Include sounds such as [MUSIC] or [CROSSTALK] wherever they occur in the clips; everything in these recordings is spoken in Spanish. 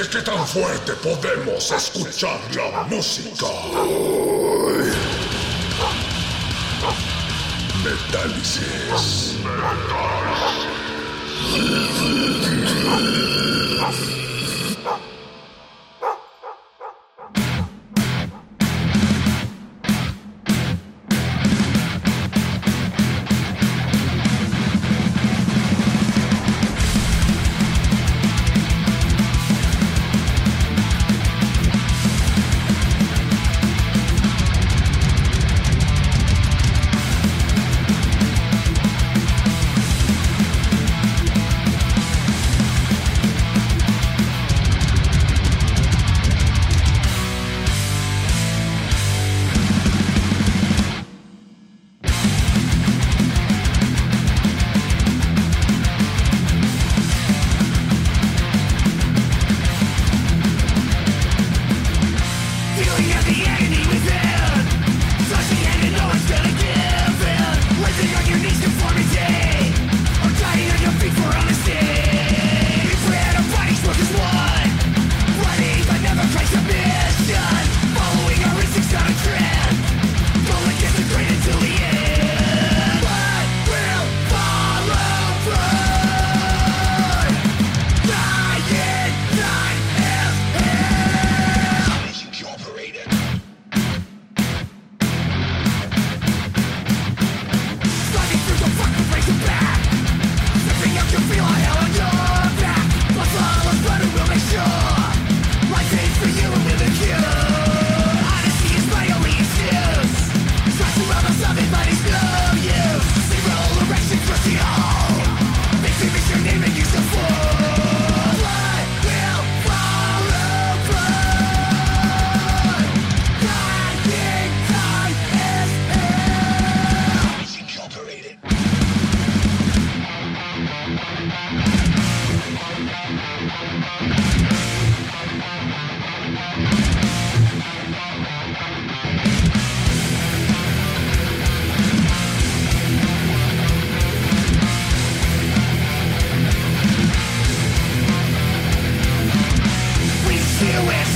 ¿De qué tan fuerte podemos escuchar la música? Metálisis. ¿Y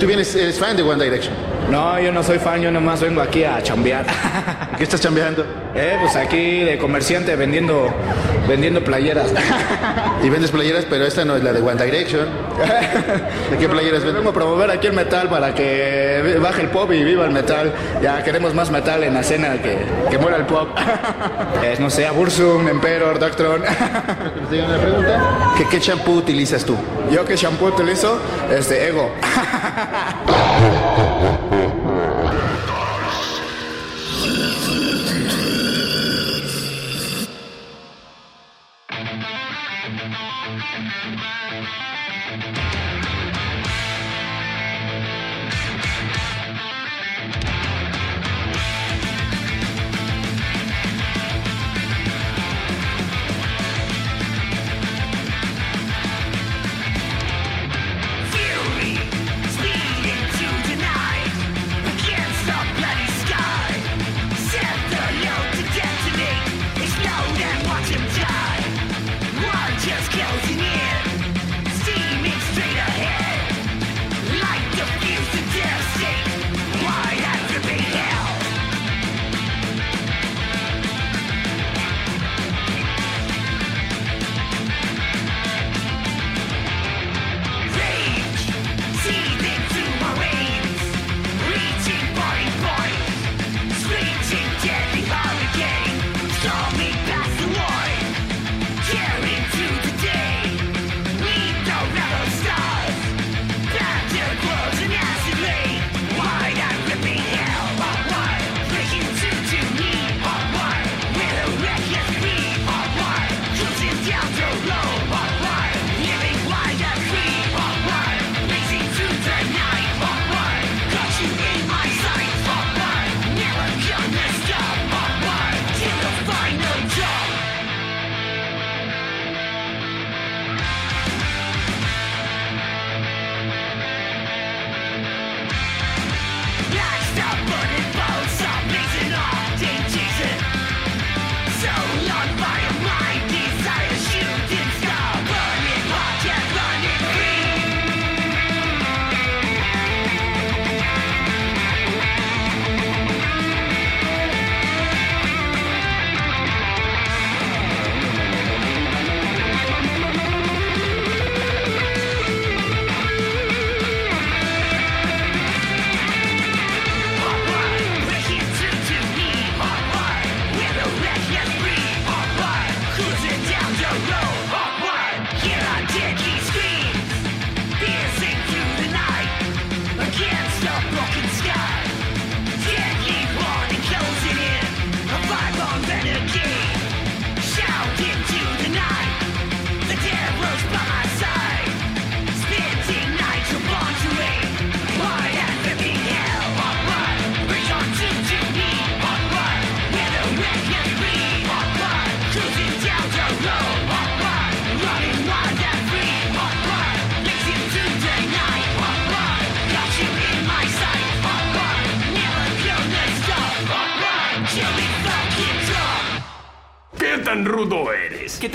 tú vienes, eres fan de One Direction? No, yo no soy fan, yo nomás vengo aquí a chambear. ¿Qué estás chambeando? [LAUGHS] Eh, pues aquí de comerciante vendiendo, vendiendo playeras. [LAUGHS] Y vendes playeras, pero esta no es la de One Direction. ¿De qué playeras vendes? Vengo a promover aquí el metal para que baje el pop y viva el metal. Ya queremos más metal en la escena que, que muera el pop. [LAUGHS] Es, no sé, Bursum, Emperor, Doctron. ¿Qué, qué champú utilizas tú? Yo qué shampoo utilizo, este, Ego. [LAUGHS]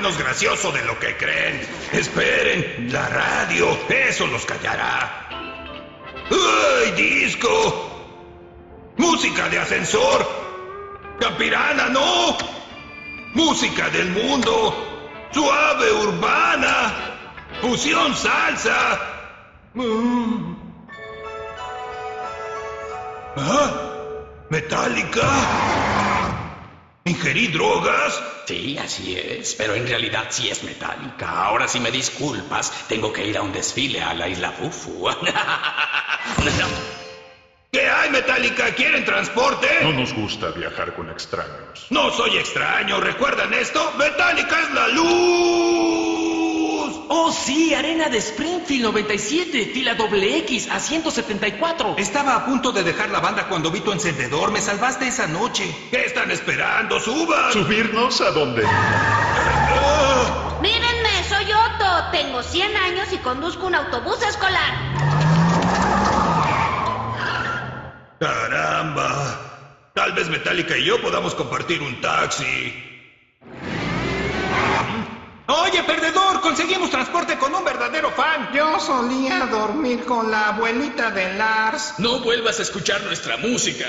Menos gracioso de lo que creen. Esperen, la radio, eso los callará. ¡Ay, disco! ¡Música de ascensor! ¡Campirana, no! ¡Música del mundo! ¡Suave urbana! ¡Fusión salsa! Mm. ¿Ah? ¿Metálica? ¿Ingerí drogas? Sí, así es, pero en realidad sí es metálica. Ahora si me disculpas, tengo que ir a un desfile a la isla Fufu. [LAUGHS] ¿Qué hay, Metallica? ¿Quieren transporte? No nos gusta viajar con extraños. No soy extraño, ¿recuerdan esto? Metallica es la luz. Oh, sí, Arena de Springfield 97, fila doble X a 174. Estaba a punto de dejar la banda cuando vi tu encendedor. Me salvaste esa noche. ¿Qué están esperando? ¡Suban! ¿Subirnos a dónde? Mírenme, soy Otto. Tengo 100 años y conduzco un autobús escolar. ¡Caramba! Tal vez Metallica y yo podamos compartir un taxi. Oye, perdedor, conseguimos transporte con un verdadero fan. Yo solía dormir con la abuelita de Lars. No vuelvas a escuchar nuestra música.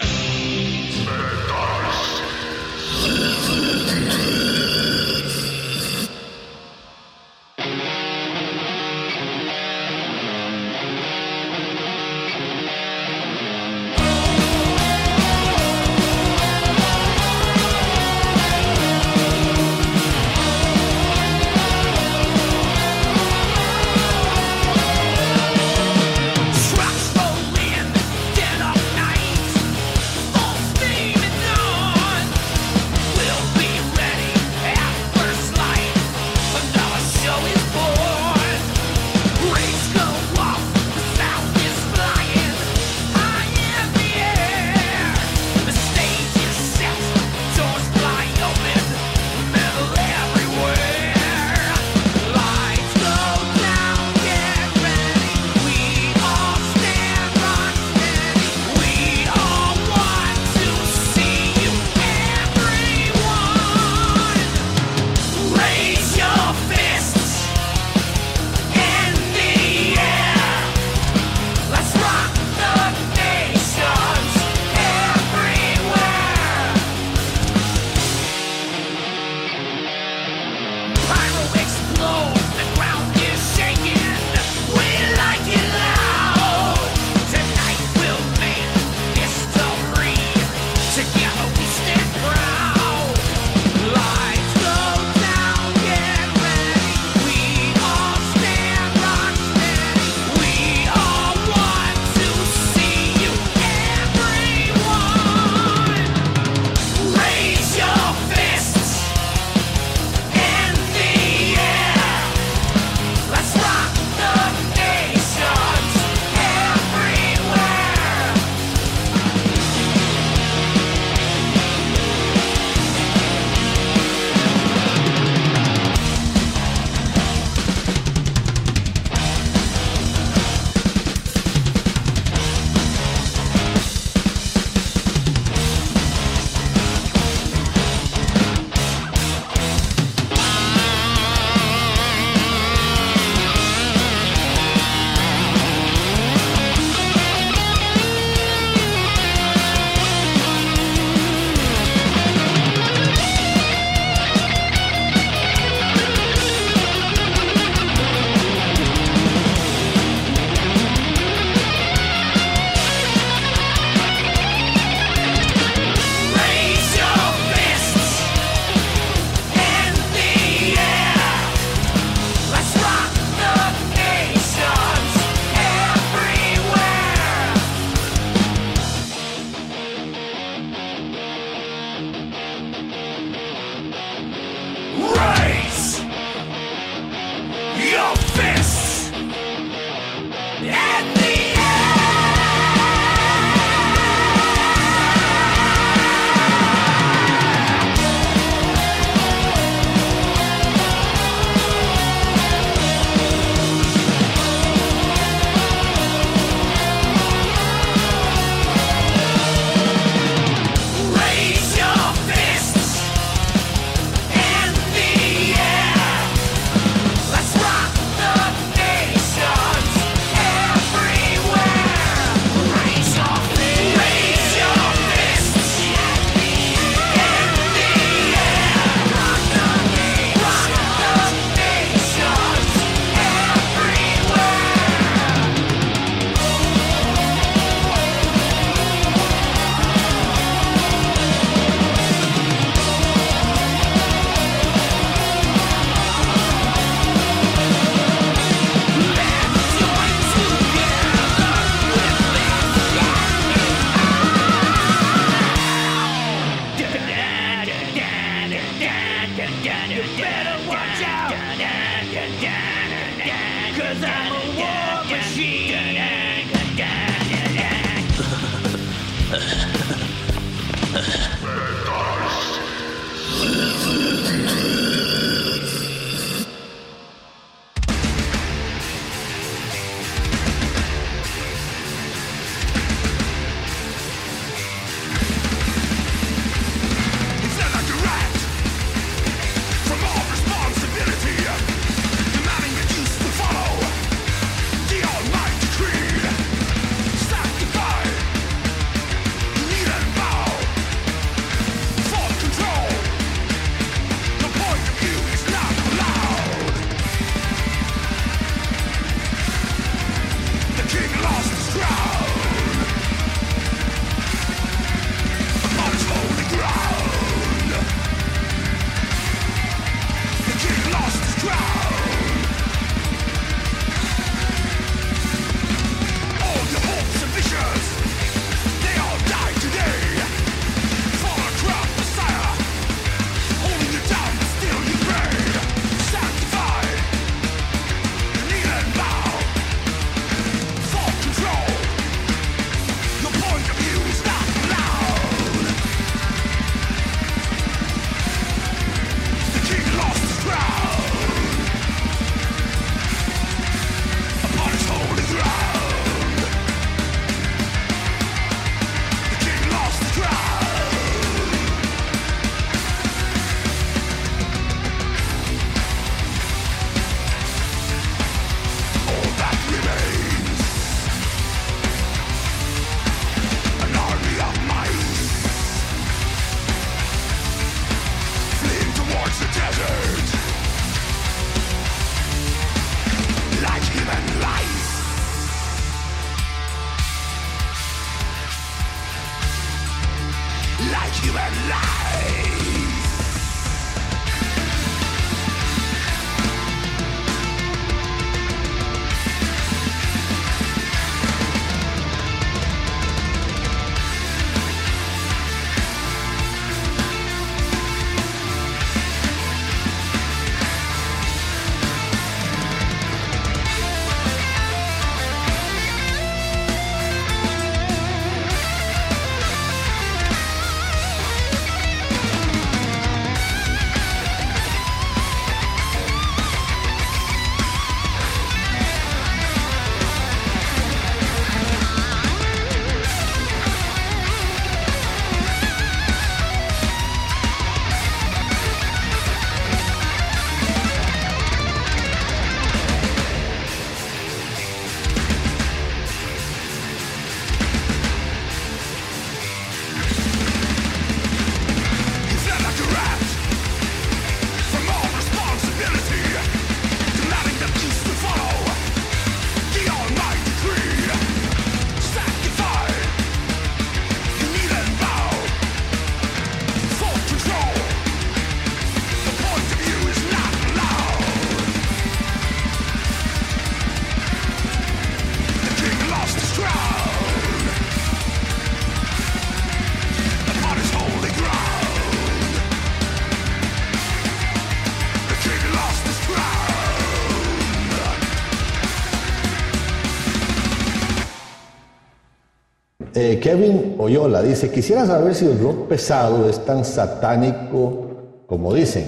Kevin Oyola dice, quisiera saber si el rock pesado es tan satánico como dicen.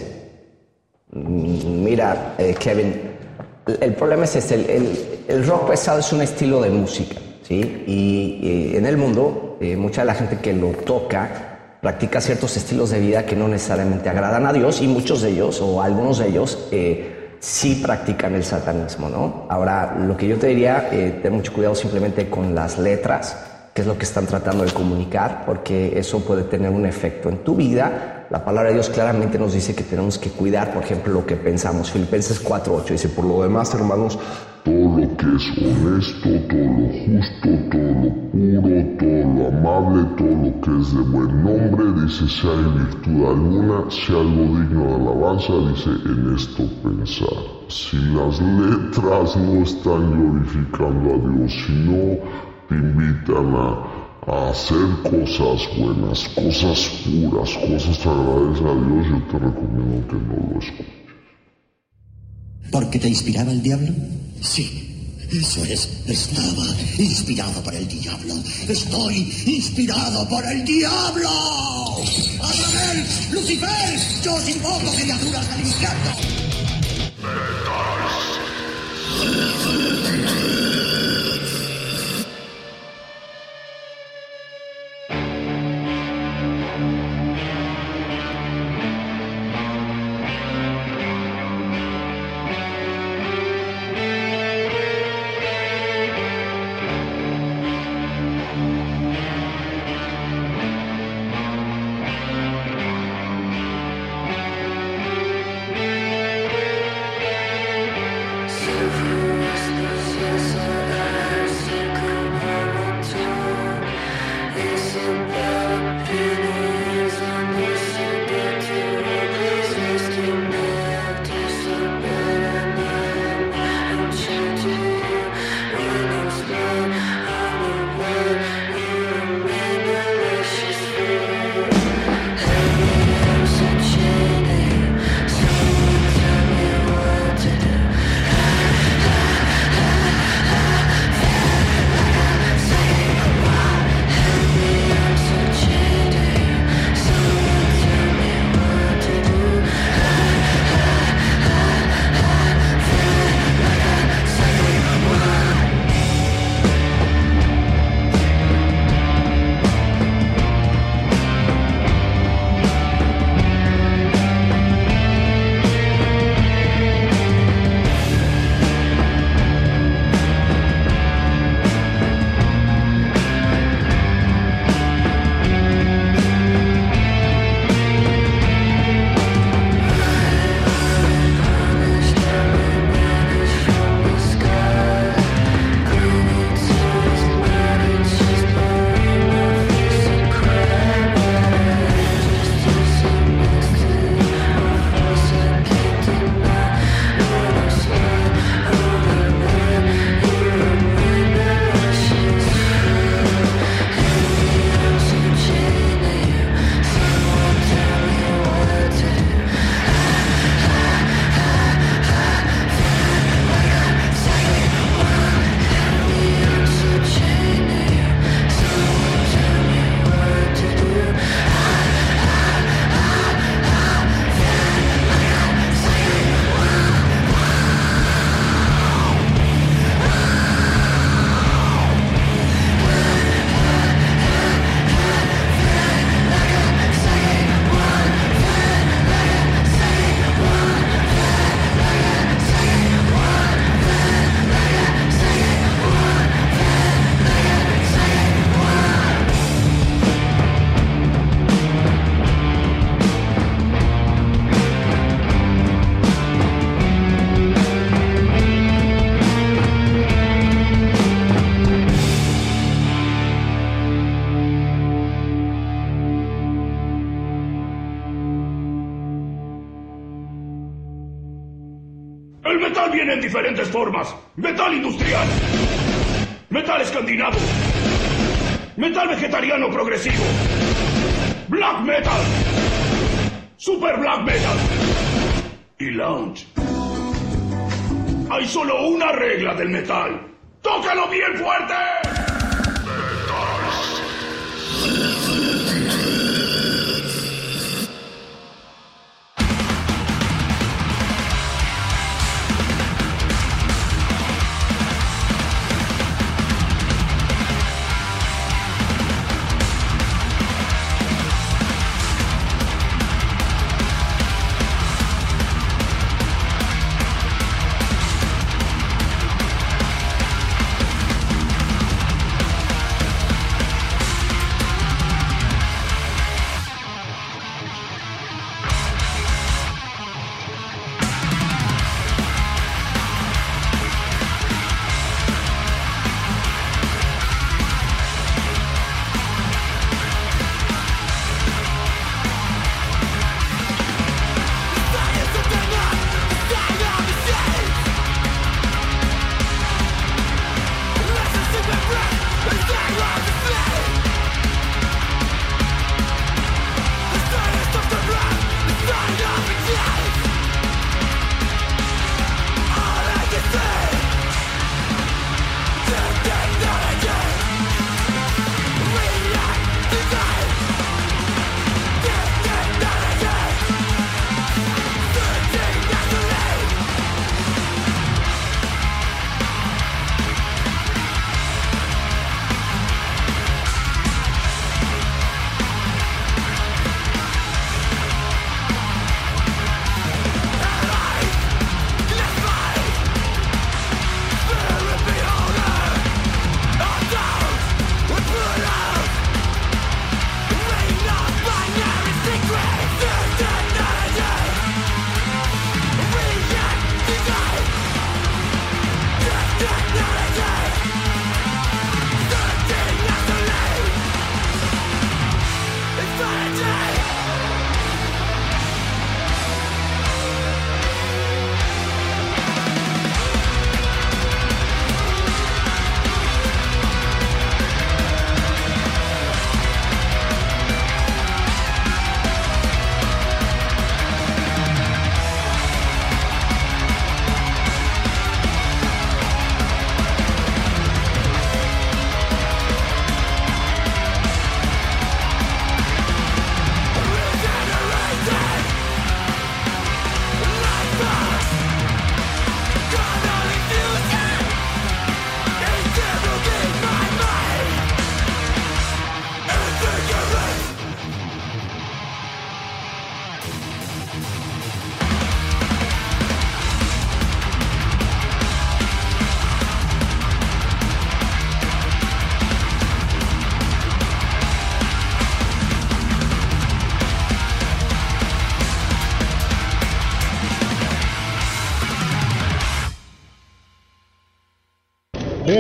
Mm, Mira, eh, Kevin, el- problema es este, el, rock pesado es un estilo de música, ¿sí? Y, y en el mundo, eh, mucha de la gente que lo toca practica ciertos estilos de vida que no necesariamente agradan a Dios y muchos de ellos, o algunos de ellos, eh, sí practican el satanismo, ¿no? Ahora, lo que yo te diría, eh, ten mucho cuidado simplemente con las letras, qué es lo que están tratando de comunicar, porque eso puede tener un efecto en tu vida. La palabra de Dios claramente nos dice que tenemos que cuidar, por ejemplo, lo que pensamos. Filipenses 4.8 dice, por lo demás, hermanos, Todo lo que es honesto, todo lo justo, todo lo puro, todo lo amable, todo lo que es de buen nombre, dice, si hay virtud alguna, si algo digno de alabanza, dice, en esto pensar. Si las letras no están glorificando a Dios, si no te invitan a, a hacer cosas buenas, cosas puras, cosas agradables a Dios, yo te recomiendo que no lo escuches. ¿Porque te inspiraba el diablo? Sí, eso es. Estaba inspirado por el diablo. Estoy inspirado por el diablo. ¡Azrael! ¡Lucifer! ¡Yo os invoco criaturas del infierno!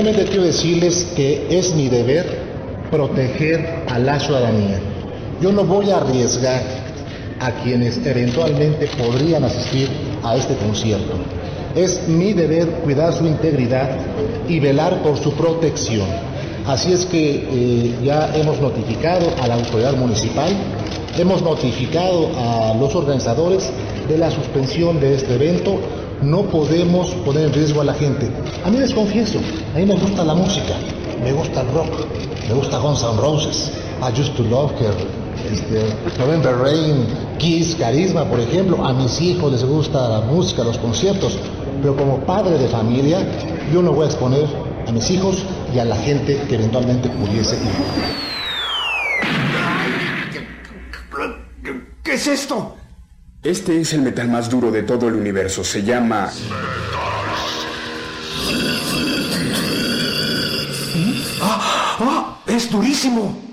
Brevemente quiero decirles que es mi deber proteger a la ciudadanía. Yo no voy a arriesgar a quienes eventualmente podrían asistir a este concierto. Es mi deber cuidar su integridad y velar por su protección. Así es que eh, ya hemos notificado a la autoridad municipal, hemos notificado a los organizadores de la suspensión de este evento. No podemos poner en riesgo a la gente. A mí les confieso, a mí me gusta la música, me gusta el rock, me gusta Guns N' Roses, I Used to Love Her, este, November Rain, Kiss, Carisma, por ejemplo. A mis hijos les gusta la música, los conciertos, pero como padre de familia, yo no voy a exponer a mis hijos y a la gente que eventualmente pudiese ir. ¿Qué es esto? Este es el metal más duro de todo el universo. Se llama... ¡Es durísimo!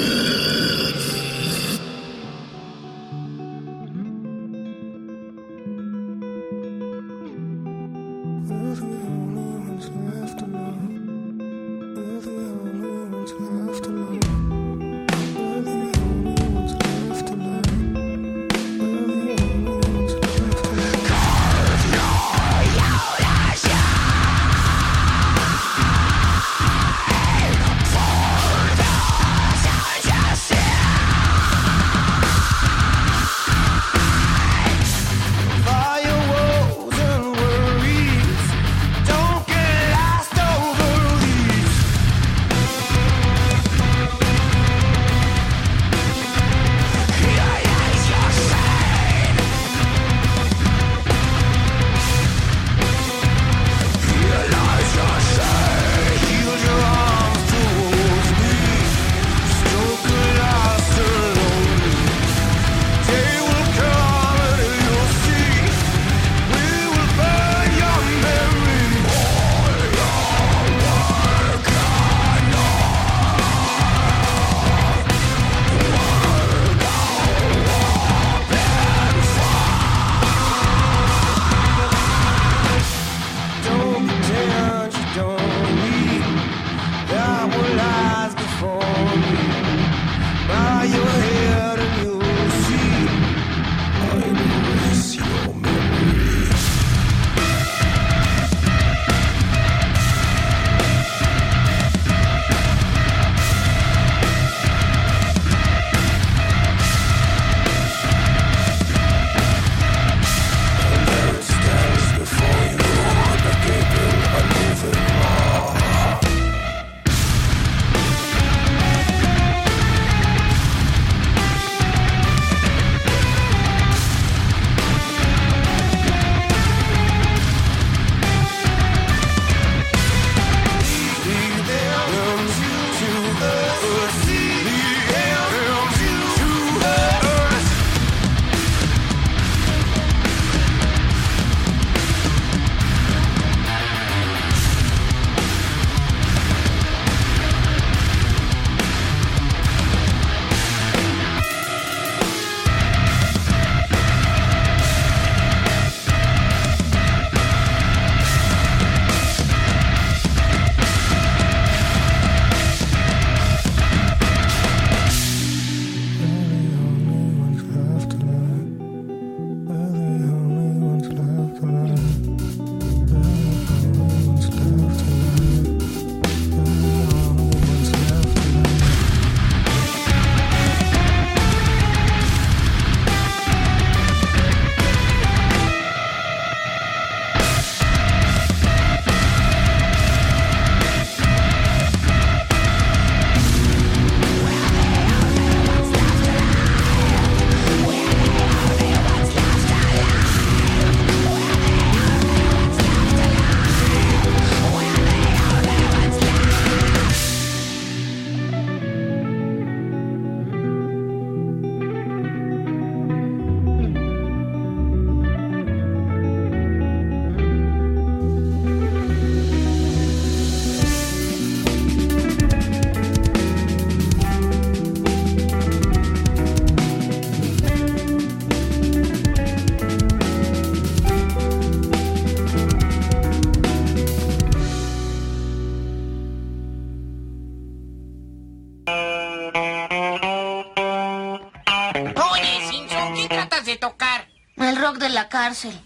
Cárcel.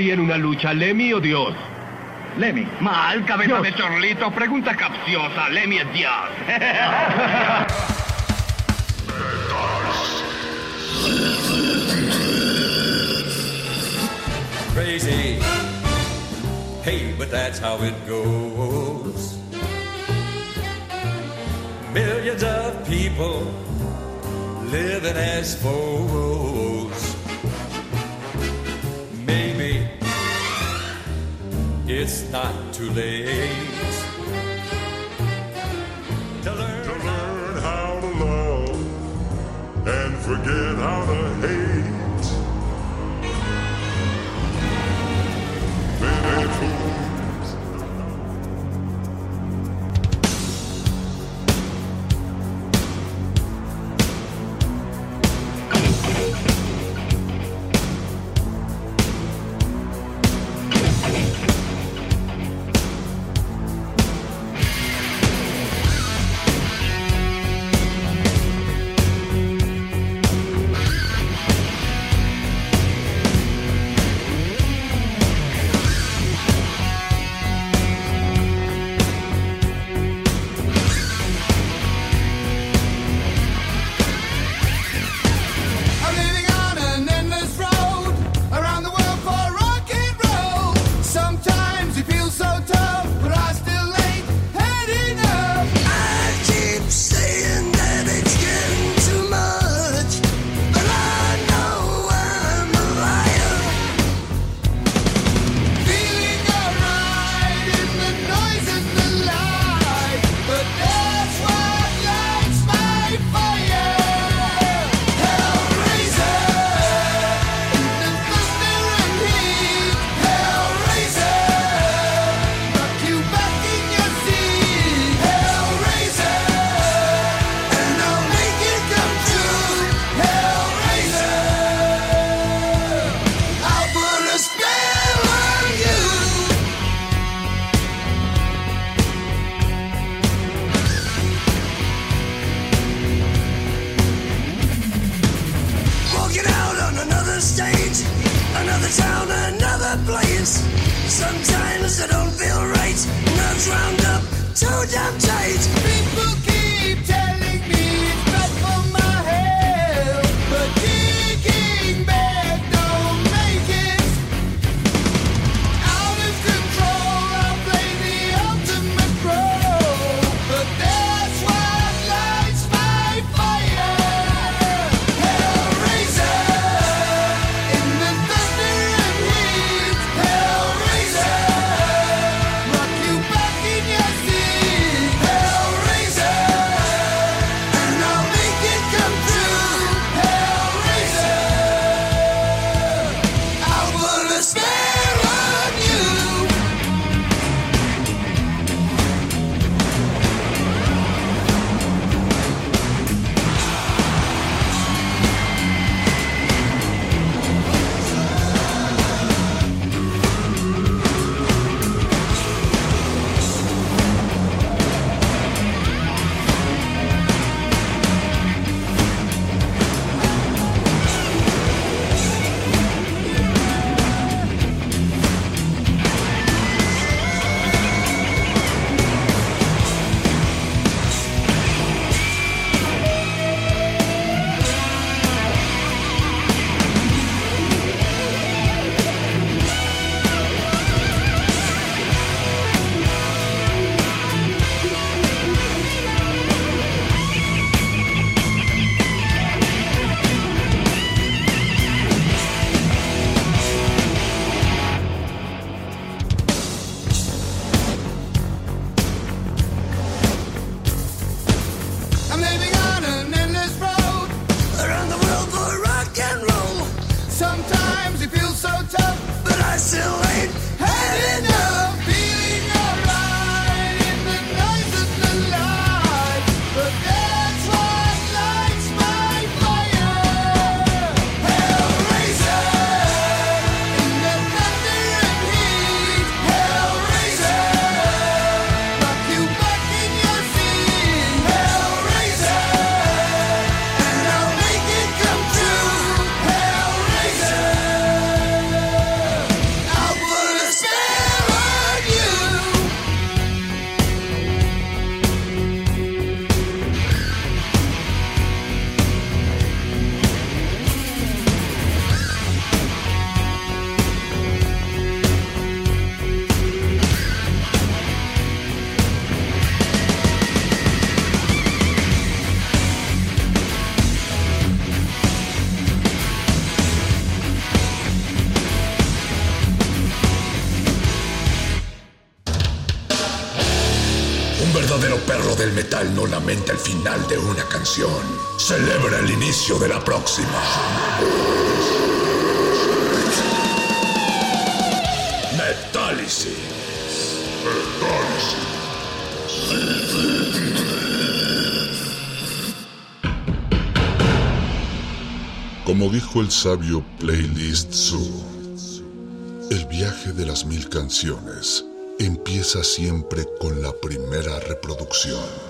ganaría en una lucha, Lemmy o Dios? Lemmy. Mal, cabeza Dios. de chorlito. Pregunta capciosa. Lemmy es Dios. [LAUGHS] Crazy. Hey, but that's how it goes. Millions of people living as foes. it's not too late to learn, to learn how to love and forget how to hate. De una canción. Celebra el inicio de la próxima. Metálisis. Como dijo el sabio Playlist Zoo, el viaje de las mil canciones empieza siempre con la primera reproducción.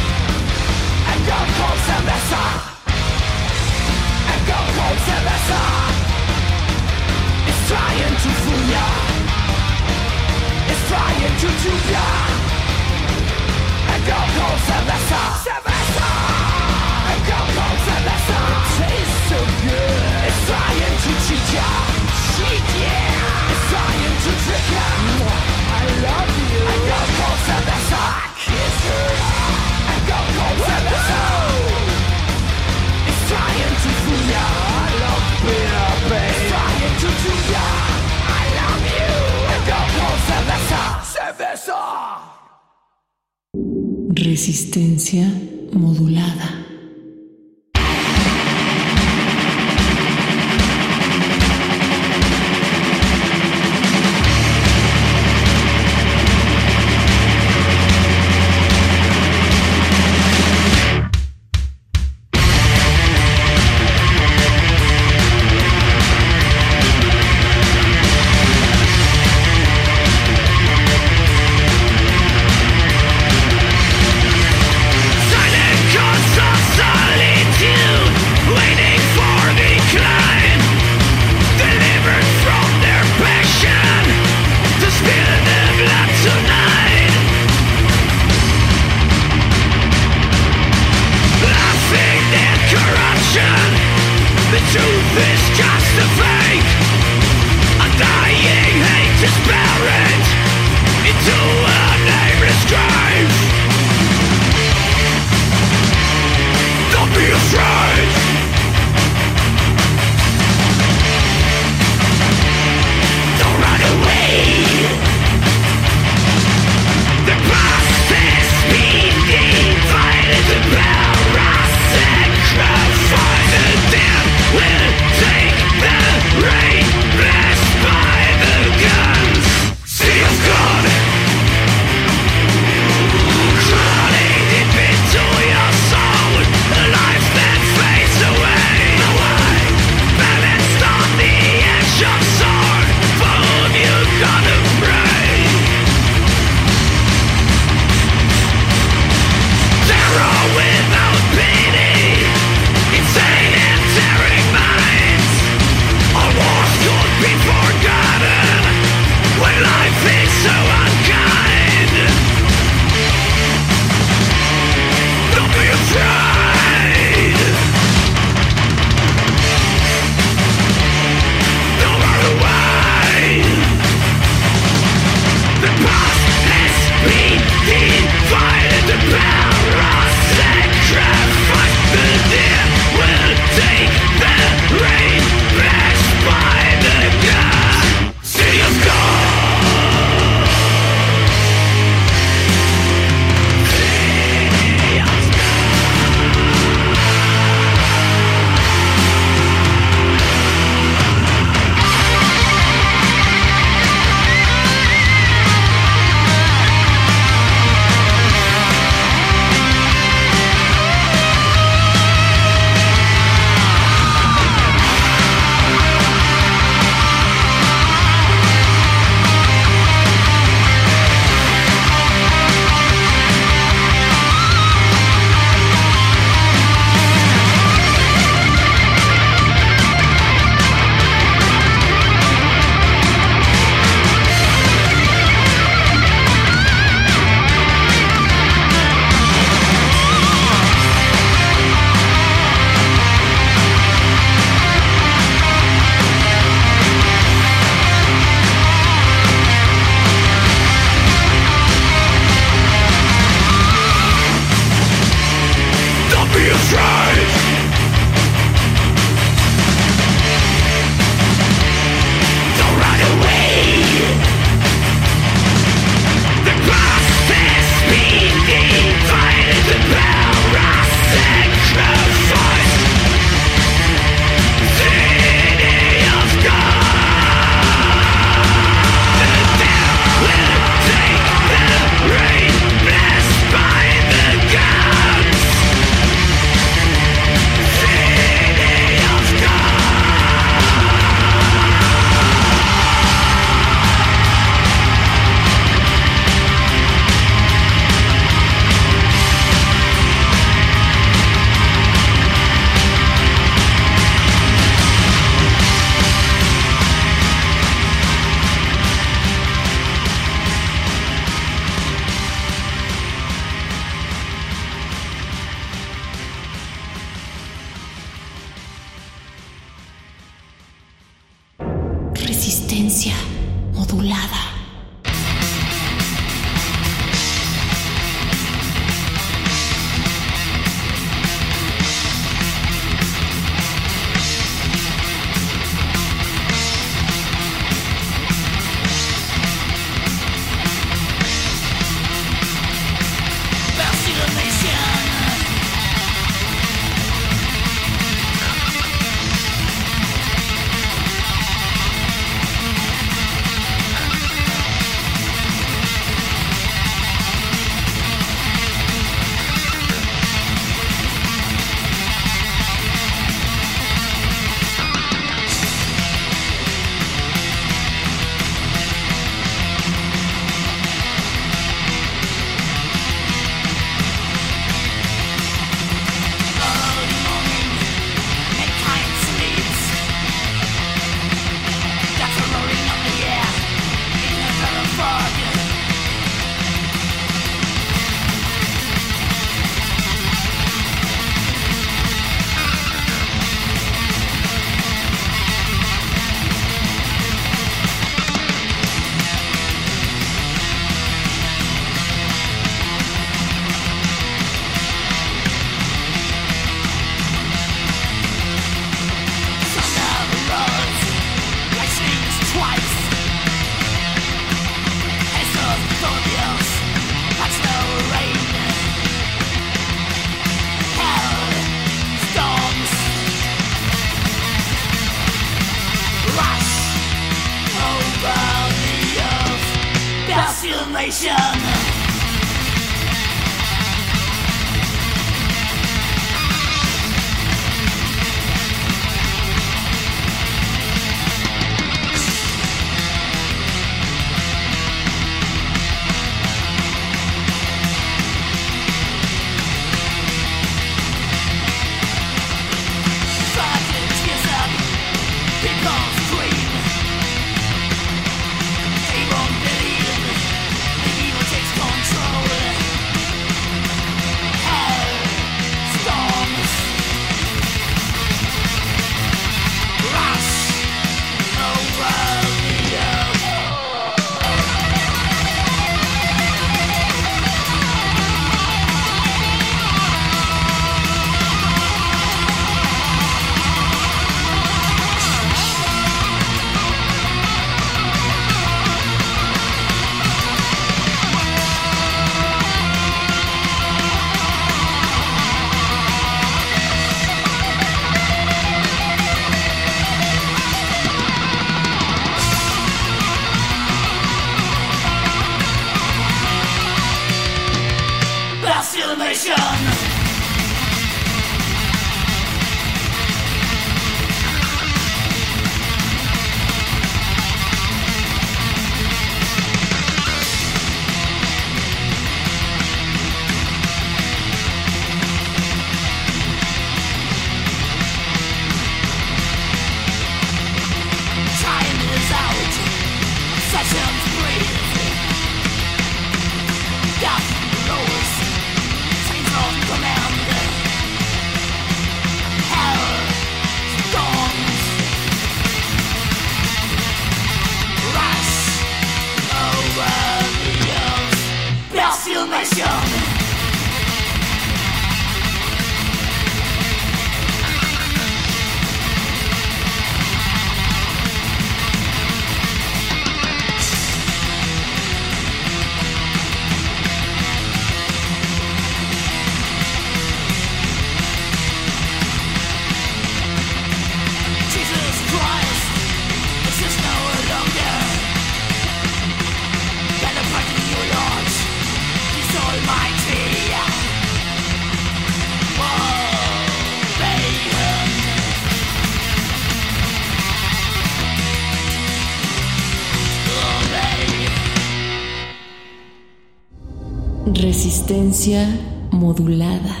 Modulada.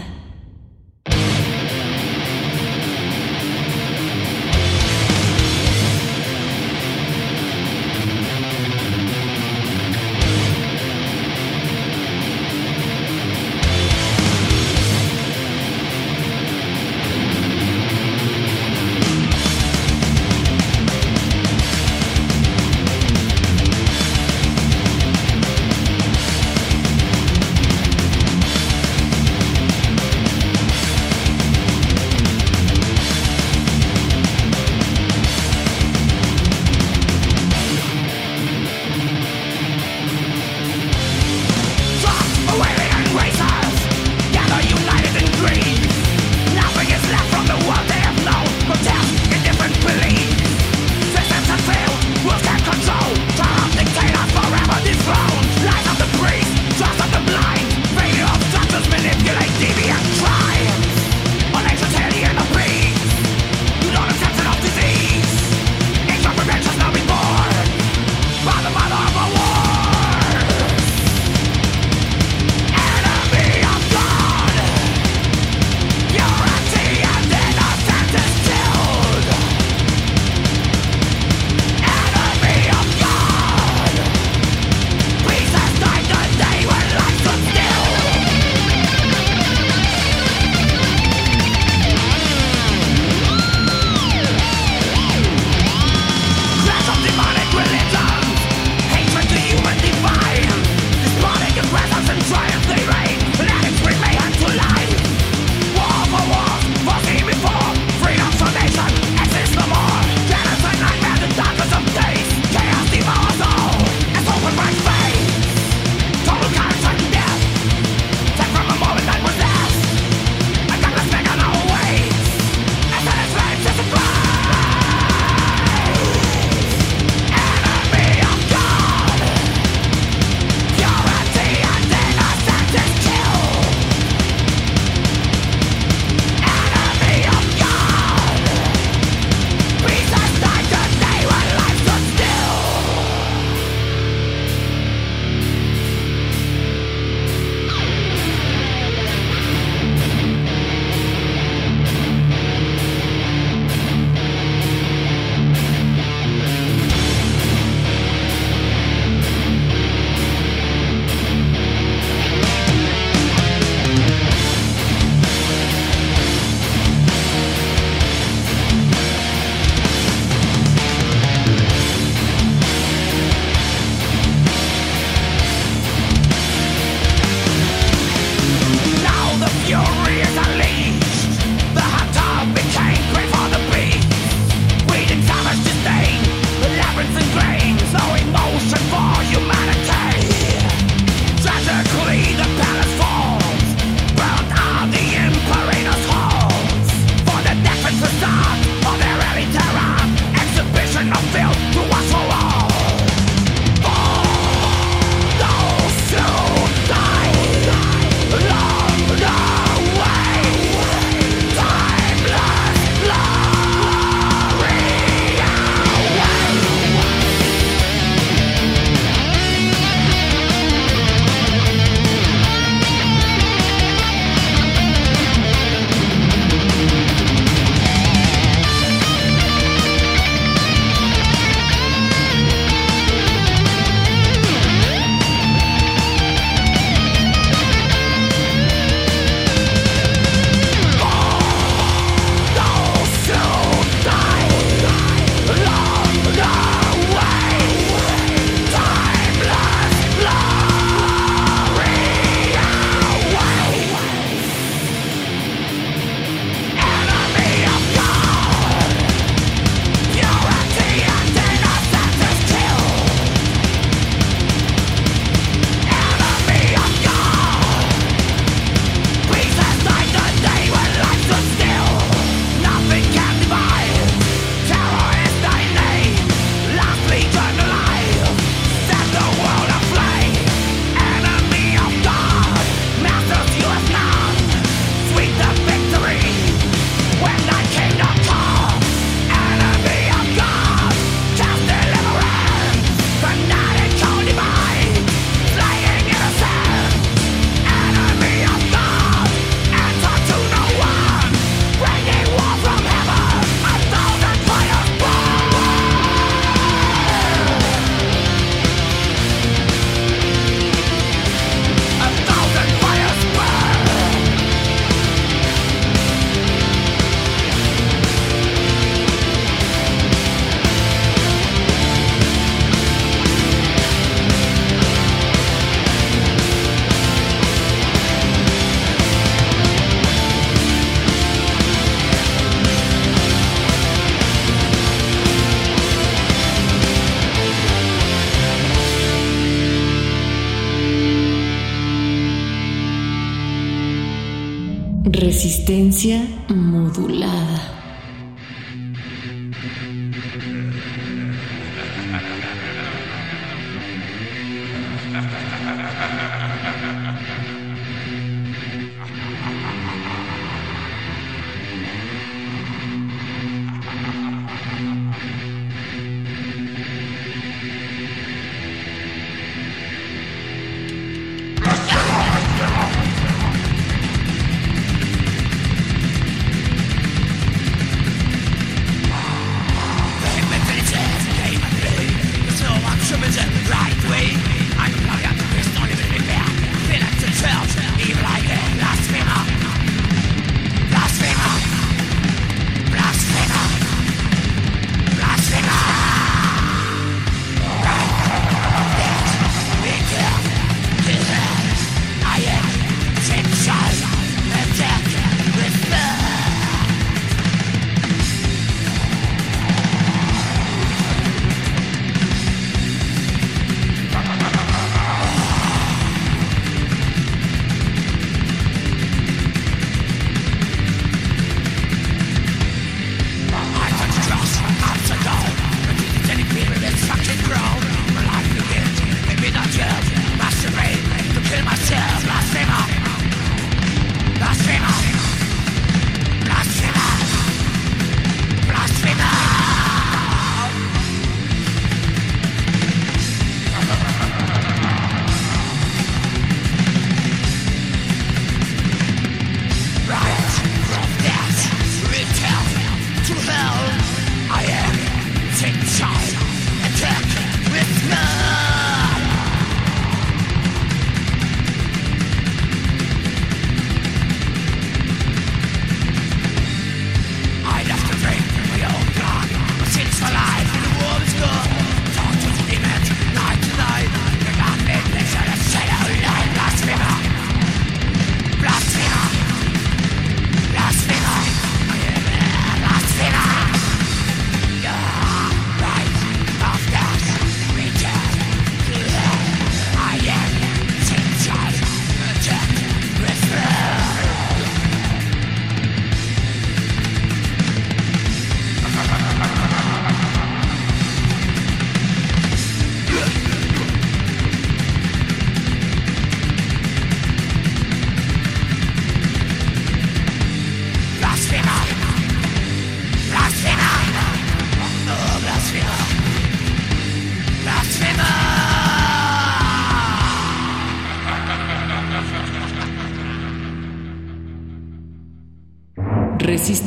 Resistencia modulada.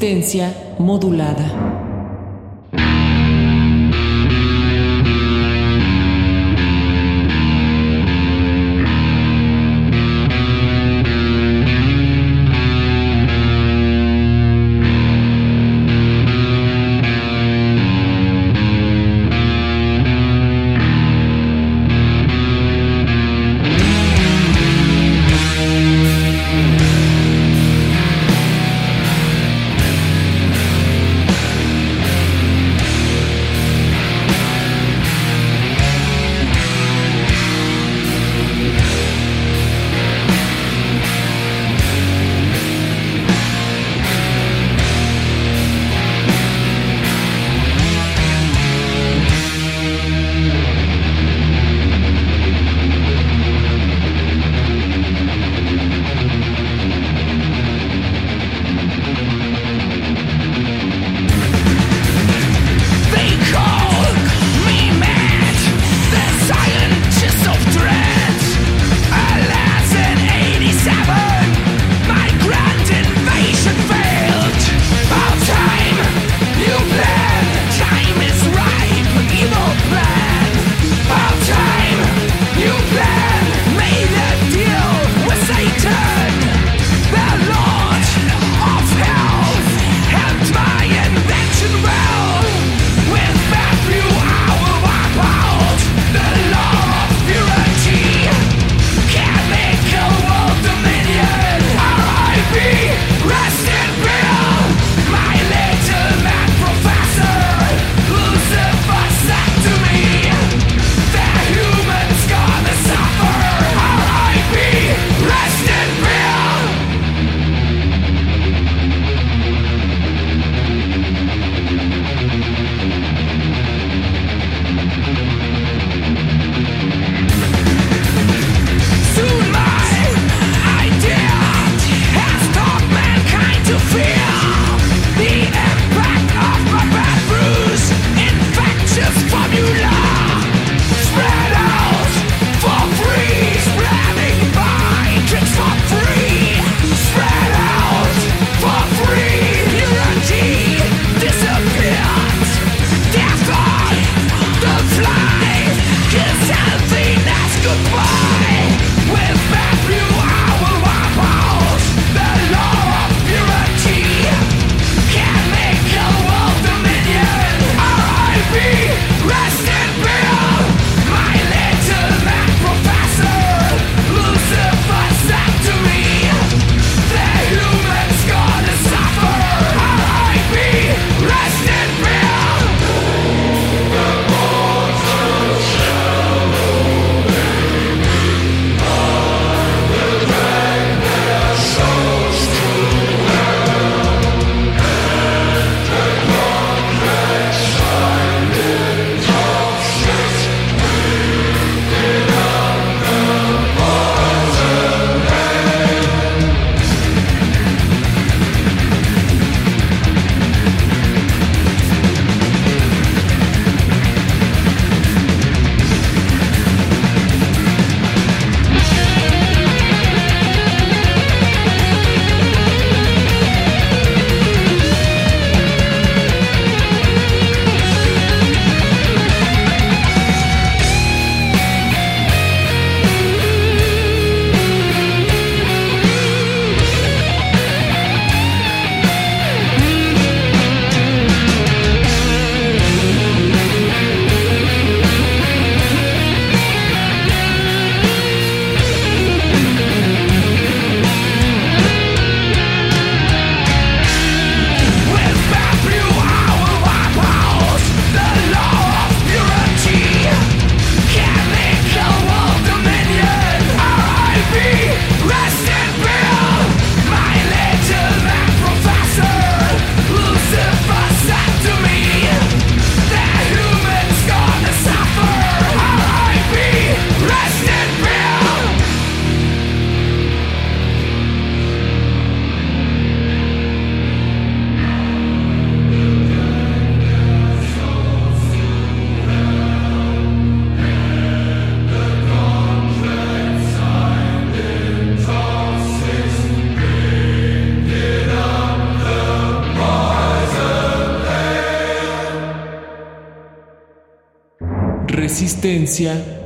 Resistencia modulada.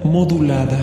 Modulada.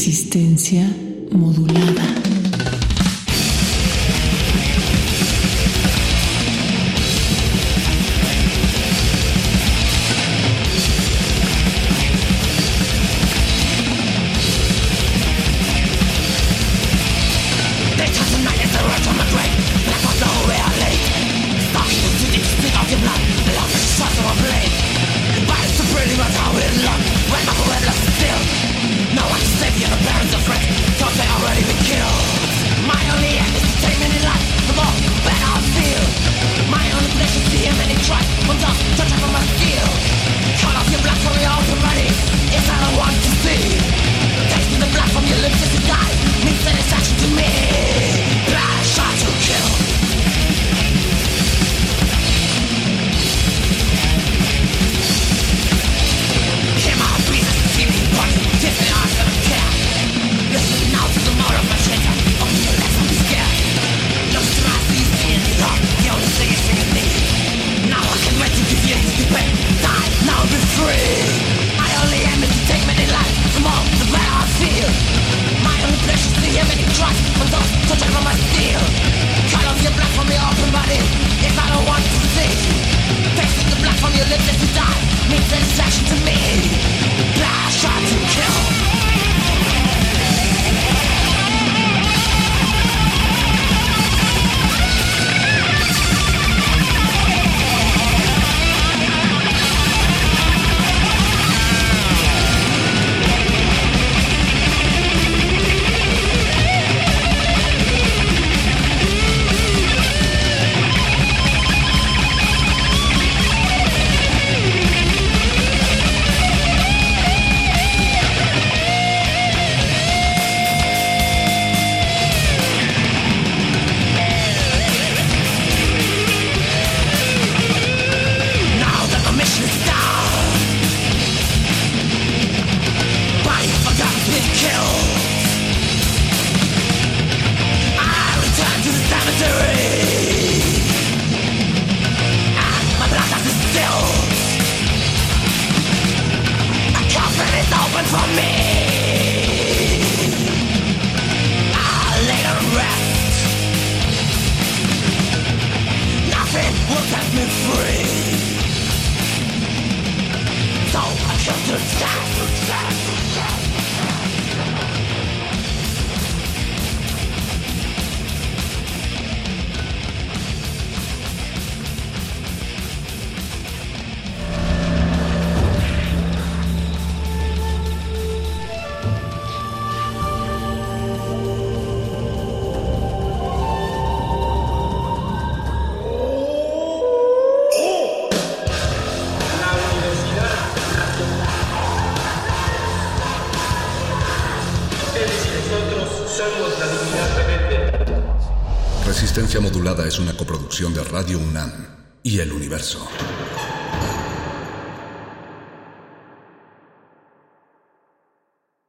Resistencia modulada. Coproducción de Radio UNAM.